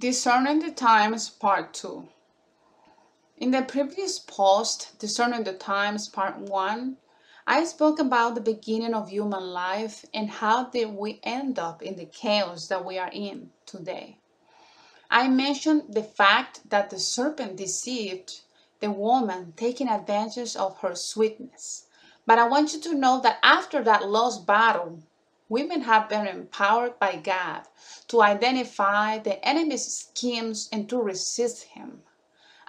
Discerning the Times Part 2 In the previous post, Discerning the Times Part 1, I spoke about the beginning of human life and how did we end up in the chaos that we are in today. I mentioned the fact that the serpent deceived the woman, taking advantage of her sweetness. But I want you to know that after that lost battle, women have been empowered by God to identify the enemy's schemes and to resist him.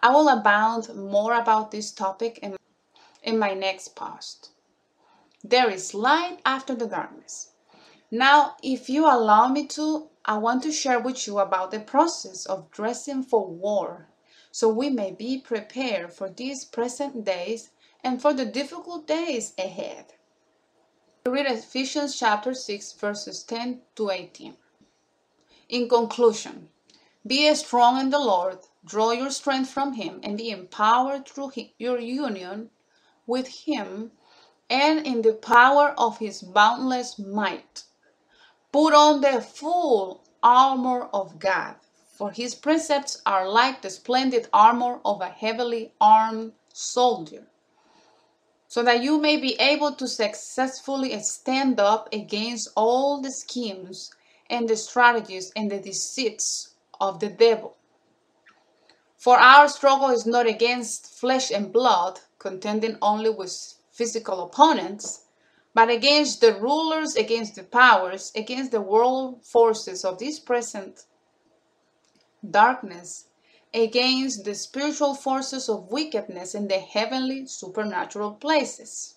I will abound more about this topic in, in my next post. There is light after the darkness. Now, if you allow me to, I want to share with you about the process of dressing for war so we may be prepared for these present days and for the difficult days ahead. Read Ephesians chapter 6, verses 10 to 18. In conclusion, be strong in the Lord, draw your strength from Him, and be empowered through your union with Him and in the power of His boundless might. Put on the full armor of God, for His precepts are like the splendid armor of a heavily armed soldier so that you may be able to successfully stand up against all the schemes and the strategies and the deceits of the devil. For our struggle is not against flesh and blood, contending only with physical opponents, but against the rulers, against the powers, against the world forces of this present darkness, against the spiritual forces of wickedness in the heavenly supernatural places.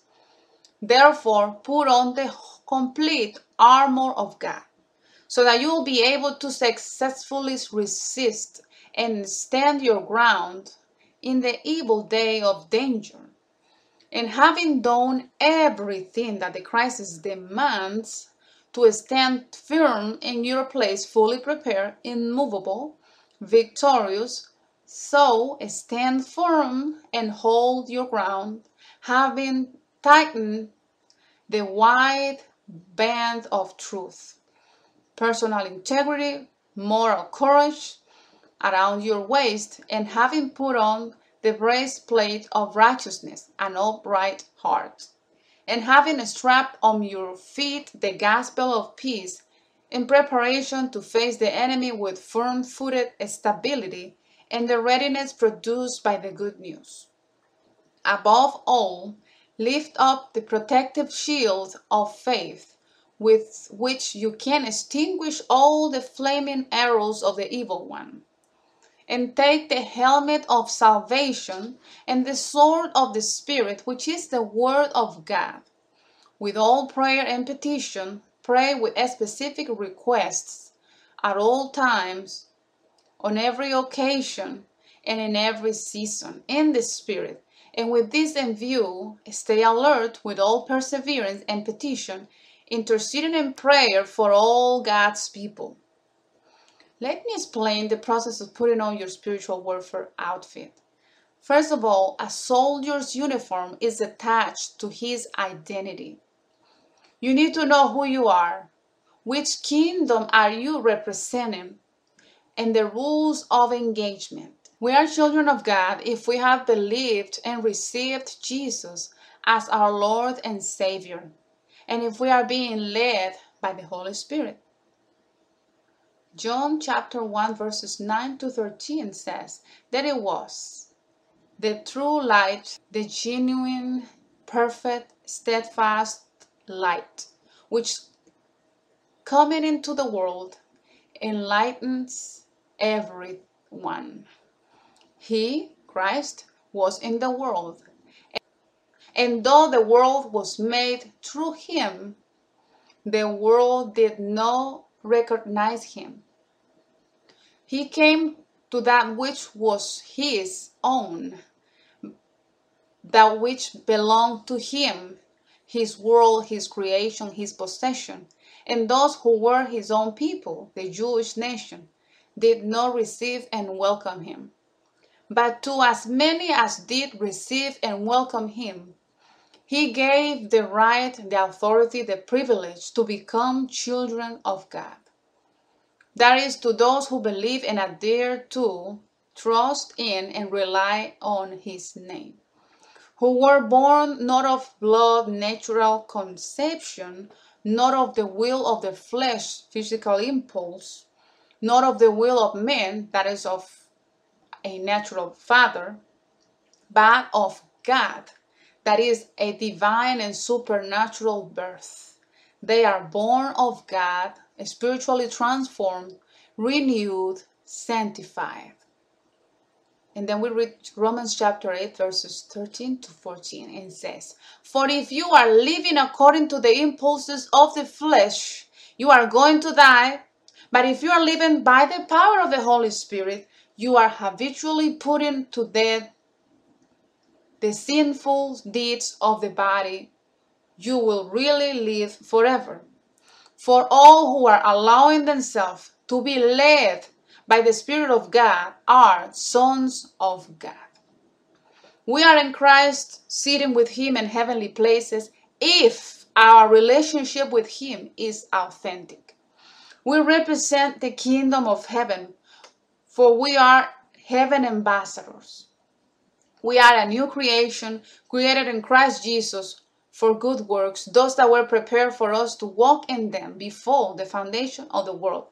Therefore, put on the complete armor of God so that you will be able to successfully resist and stand your ground in the evil day of danger. And having done everything that the crisis demands, to stand firm in your place, fully prepared, immovable, victorious. So stand firm and hold your ground, having tightened the wide band of truth, personal integrity, moral courage around your waist, and having put on the breastplate of righteousness, an upright heart, and having strapped on your feet the gospel of peace in preparation to face the enemy with firm footed stability and the readiness produced by the good news. Above all, lift up the protective shield of faith with which you can extinguish all the flaming arrows of the evil one. And take the helmet of salvation and the sword of the Spirit, which is the Word of God, with all prayer and petition Pray with specific requests at all times, on every occasion, and in every season, in the Spirit. And with this in view, stay alert with all perseverance and petition, interceding in prayer for all God's people. Let me explain the process of putting on your spiritual warfare outfit. First of all, a soldier's uniform is attached to his identity. You need to know who you are, which kingdom are you representing, and the rules of engagement. We are children of God if we have believed and received Jesus as our Lord and Savior, and if we are being led by the Holy Spirit. John chapter 1 verses 9 to 13 says that it was the true light, the genuine, perfect, steadfast, light, which coming into the world enlightens everyone. He, Christ, was in the world, and though the world was made through him, the world did not recognize him. He came to that which was his own, that which belonged to him, his world, his creation, his possession. And those who were his own people, the Jewish nation, did not receive and welcome him. But to as many as did receive and welcome him, he gave the right, the authority, the privilege to become children of God. That is, to those who believe and adhere to, trust in, and rely on his name, who were born not of blood, natural conception, not of the will of the flesh, physical impulse, not of the will of men, that is, of a natural father, but of God, that is, a divine and supernatural birth. They are born of God, spiritually transformed, renewed, sanctified. And then we read Romans chapter 8, verses 13 to 14, and says, For if you are living according to the impulses of the flesh, you are going to die. But if you are living by the power of the Holy Spirit, you are habitually putting to death the sinful deeds of the body. You will really live forever. For all who are allowing themselves to be led by the Spirit of God are sons of God. We are in Christ, sitting with Him in heavenly places if our relationship with Him is authentic. We represent the kingdom of heaven, for we are heaven ambassadors. We are a new creation created in Christ Jesus for good works, those that were prepared for us to walk in them before the foundation of the world.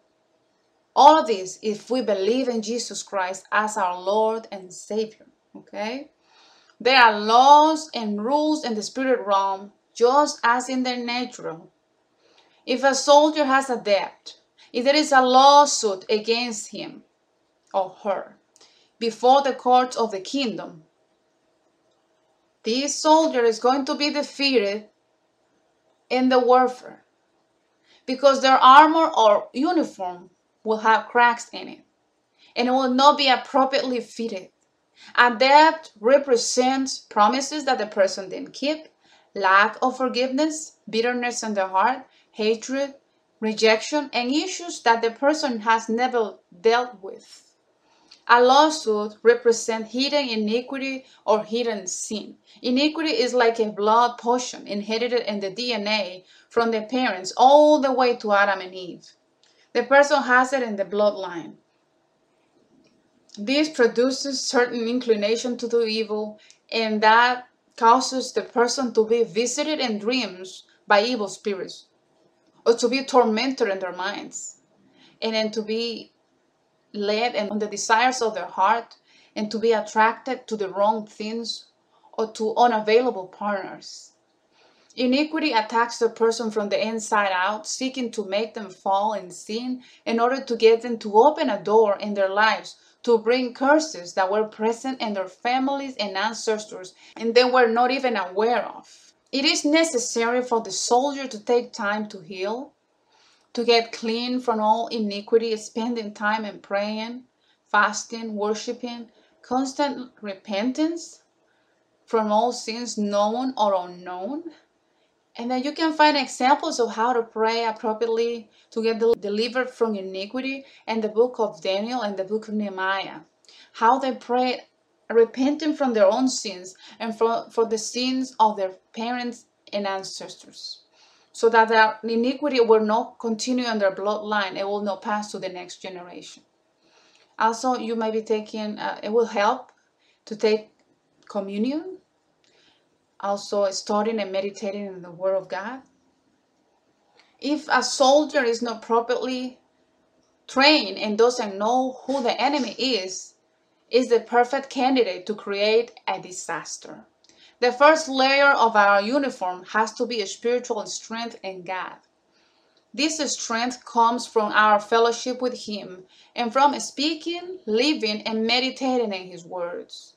All of this if we believe in Jesus Christ as our Lord and Savior. Okay? There are laws and rules in the spirit realm just as in the natural. If a soldier has a debt, if there is a lawsuit against him or her before the courts of the kingdom, this soldier is going to be defeated in the warfare because their armor or uniform will have cracks in it and it will not be appropriately fitted. A debt represents promises that the person didn't keep, lack of forgiveness, bitterness in the heart, hatred, rejection, and issues that the person has never dealt with. A lawsuit represents hidden iniquity or hidden sin. Iniquity is like a blood potion inherited in the DNA from the parents all the way to Adam and Eve. The person has it in the bloodline. This produces certain inclination to do evil, and that causes the person to be visited in dreams by evil spirits, or to be tormented in their minds, and then to be led and on the desires of their heart, and to be attracted to the wrong things or to unavailable partners. Iniquity attacks the person from the inside out, seeking to make them fall in sin in order to get them to open a door in their lives to bring curses that were present in their families and ancestors and they were not even aware of. It is necessary for the soldier to take time to heal, to get clean from all iniquity, spending time in praying, fasting, worshiping, constant repentance from all sins known or unknown and then you can find examples of how to pray appropriately to get delivered from iniquity in the book of Daniel and the book of Nehemiah. How they prayed repenting from their own sins and for, for the sins of their parents and ancestors. So that their iniquity will not continue in their bloodline, it will not pass to the next generation. Also, you may be taking, uh, it will help to take communion also studying and meditating in the Word of God. If a soldier is not properly trained and doesn't know who the enemy is, is the perfect candidate to create a disaster. The first layer of our uniform has to be a spiritual strength in God. This strength comes from our fellowship with Him and from speaking, living, and meditating in His words.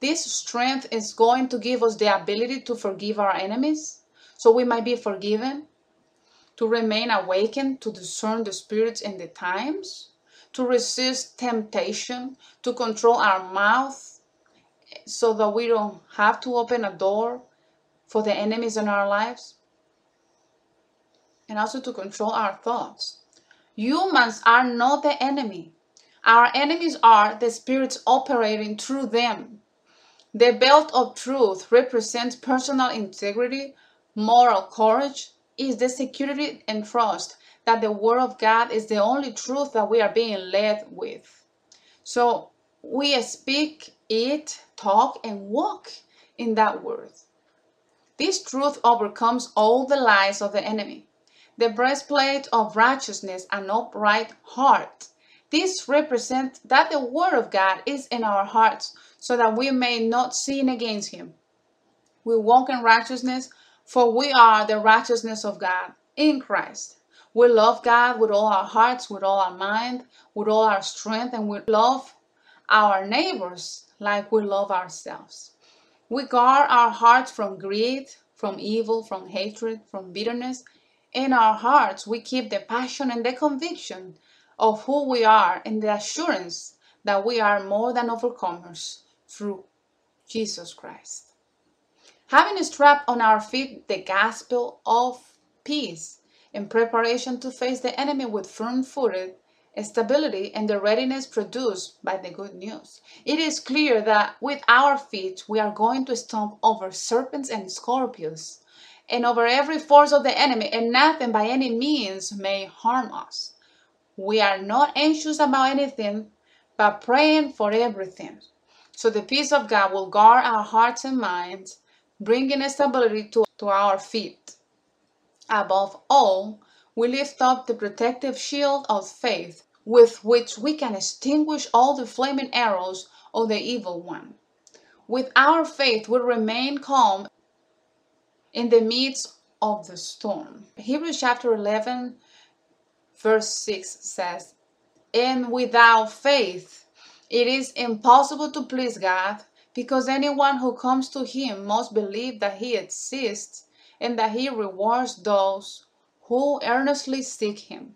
This strength is going to give us the ability to forgive our enemies so we might be forgiven, to remain awakened, to discern the spirits and the times, to resist temptation, to control our mouth so that we don't have to open a door for the enemies in our lives, and also to control our thoughts. Humans are not the enemy. Our enemies are the spirits operating through them the belt of truth represents personal integrity, moral courage, is the security and trust that the Word of God is the only truth that we are being led with. So we speak it, talk, and walk in that Word. This truth overcomes all the lies of the enemy. The breastplate of righteousness, and upright heart. This represents that the Word of God is in our hearts so that we may not sin against Him. We walk in righteousness, for we are the righteousness of God in Christ. We love God with all our hearts, with all our mind, with all our strength, and we love our neighbors like we love ourselves. We guard our hearts from greed, from evil, from hatred, from bitterness. In our hearts, we keep the passion and the conviction of who we are and the assurance that we are more than overcomers through Jesus Christ. Having strapped on our feet the gospel of peace, in preparation to face the enemy with firm footed stability and the readiness produced by the good news. It is clear that with our feet we are going to stomp over serpents and scorpions and over every force of the enemy, and nothing by any means may harm us. We are not anxious about anything, but praying for everything. So the peace of God will guard our hearts and minds, bringing stability to, to our feet. Above all, we lift up the protective shield of faith with which we can extinguish all the flaming arrows of the evil one. With our faith, we remain calm in the midst of the storm. Hebrews chapter 11, verse 6 says, And without faith, it is impossible to please God because anyone who comes to Him must believe that He exists and that he rewards those who earnestly seek him.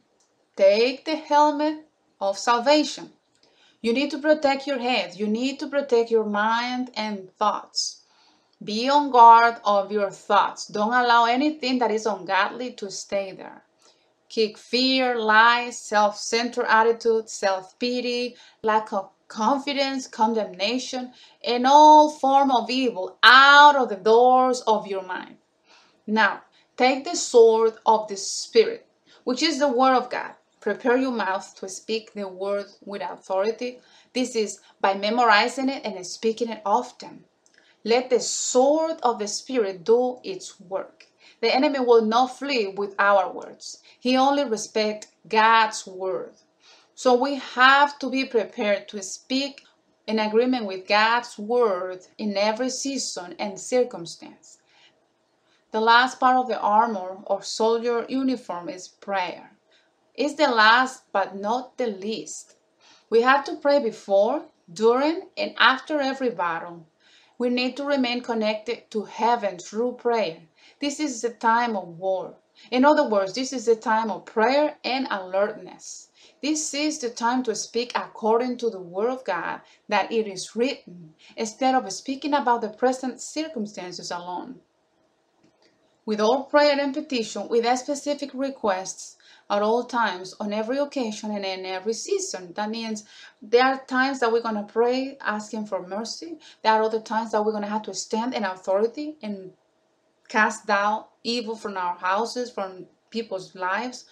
Take the helmet of salvation. You need to protect your head. You need to protect your mind and thoughts. Be on guard of your thoughts. Don't allow anything that is ungodly to stay there. Kick fear, lies, self centered attitude, self pity, lack of confidence, condemnation, and all form of evil out of the doors of your mind. Now, take the sword of the Spirit, which is the Word of God. Prepare your mouth to speak the Word with authority. This is by memorizing it and speaking it often. Let the sword of the Spirit do its work. The enemy will not flee with our words. He only respects God's word. So we have to be prepared to speak in agreement with God's word in every season and circumstance. The last part of the armor or soldier uniform is prayer. It's the last but not the least. We have to pray before, during, and after every battle. We need to remain connected to heaven through prayer. This is the time of war. In other words, this is the time of prayer and alertness. This is the time to speak according to the Word of God that it is written, instead of speaking about the present circumstances alone with all prayer and petition, with specific requests at all times, on every occasion, and in every season. That means there are times that we're going to pray asking for mercy. There are other times that we're going to have to stand in authority and cast down evil from our houses, from people's lives.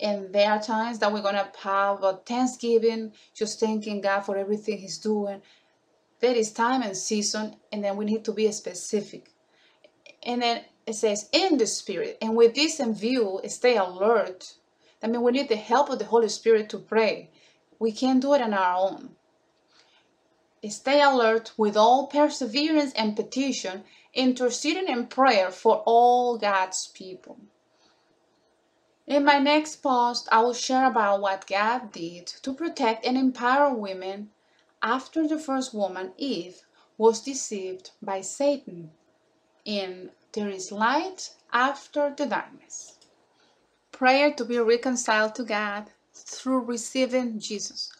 And there are times that we're going to have a thanksgiving, just thanking God for everything He's doing. There is time and season, and then we need to be specific. And then it says in the spirit. And with this in view stay alert. I mean we need the help of the holy spirit to pray. We can't do it on our own. Stay alert with all perseverance and petition interceding in prayer for all god's people in my next post i will share about what god did to protect and empower women after the first woman eve was deceived by satan in there is light after the darkness. Prayer to be reconciled to God through receiving Jesus.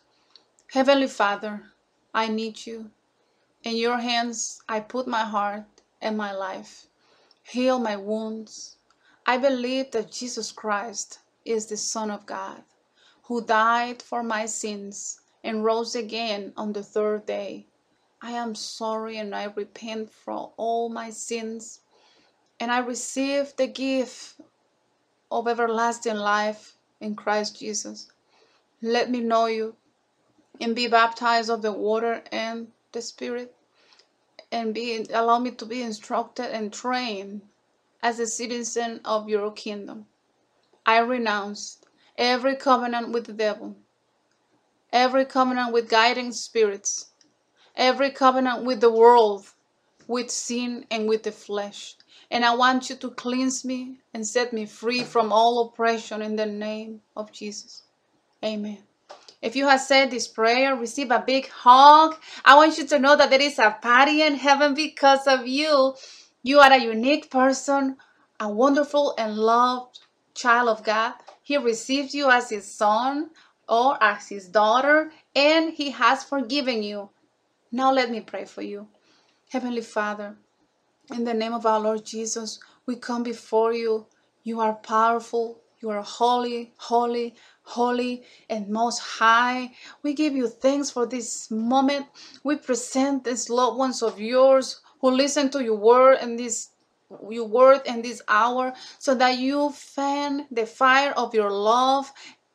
Heavenly Father, I need you. In your hands I put my heart and my life. Heal my wounds. I believe that Jesus Christ is the Son of God, who died for my sins and rose again on the third day. I am sorry and I repent for all my sins and I receive the gift of everlasting life in Christ Jesus. Let me know you and be baptized of the water and the Spirit and be allow me to be instructed and trained as a citizen of your kingdom. I renounce every covenant with the devil, every covenant with guiding spirits, every covenant with the world, with sin and with the flesh. And I want you to cleanse me and set me free from all oppression in the name of Jesus. Amen. If you have said this prayer, receive a big hug. I want you to know that there is a party in heaven because of you. You are a unique person, a wonderful and loved child of God. He receives you as his son or as his daughter, and he has forgiven you. Now let me pray for you. Heavenly Father, in the name of our Lord Jesus, we come before you. You are powerful. You are holy, holy, holy, and most high. We give you thanks for this moment. We present these loved ones of yours who listen to your word and this your word in this hour so that you fan the fire of your love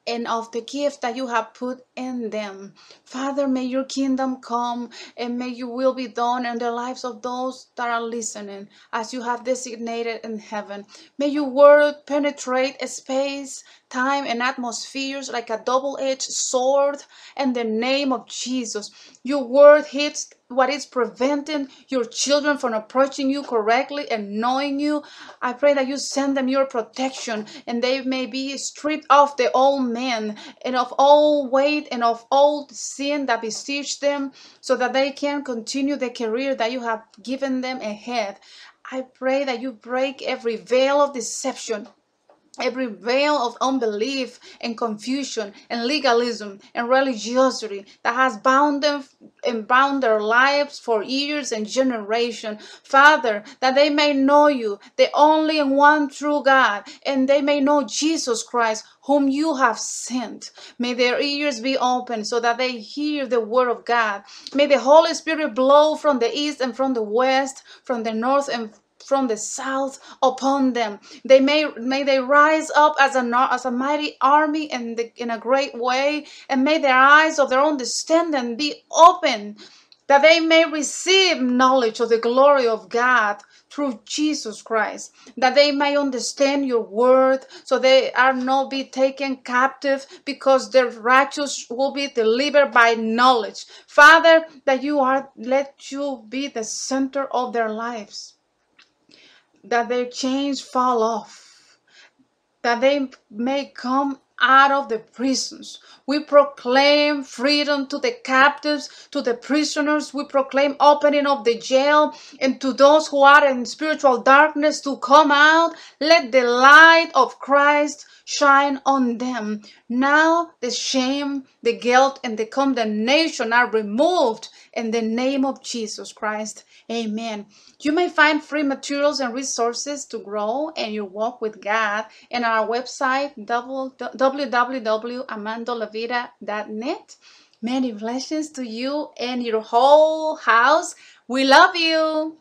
and of the gift that you have put them. Father, may your kingdom come and may your will be done in the lives of those that are listening as you have designated in heaven. May your word penetrate space, time, and atmospheres like a double edged sword in the name of Jesus. Your word hits what is preventing your children from approaching you correctly and knowing you. I pray that you send them your protection and they may be stripped of the old man and of all weight and of all sin that besiege them so that they can continue the career that you have given them ahead. I pray that you break every veil of deception every veil of unbelief and confusion and legalism and religiosity that has bound them and bound their lives for years and generations. Father, that they may know you, the only one true God, and they may know Jesus Christ, whom you have sent. May their ears be open so that they hear the word of God. May the Holy Spirit blow from the east and from the west, from the north and from the south upon them. They may may they rise up as a as a mighty army in the, in a great way, and may their eyes of their own understanding be open, that they may receive knowledge of the glory of God through Jesus Christ, that they may understand your word, so they are not be taken captive, because their righteous will be delivered by knowledge. Father, that you are let you be the center of their lives that their chains fall off, that they may come out of the prisons. We proclaim freedom to the captives, to the prisoners. We proclaim opening of the jail, and to those who are in spiritual darkness to come out. Let the light of Christ shine on them. Now the shame, the guilt, and the condemnation are removed in the name of Jesus Christ. Amen. You may find free materials and resources to grow in your walk with God in our website www.amandolavida.net. Many blessings to you and your whole house. We love you.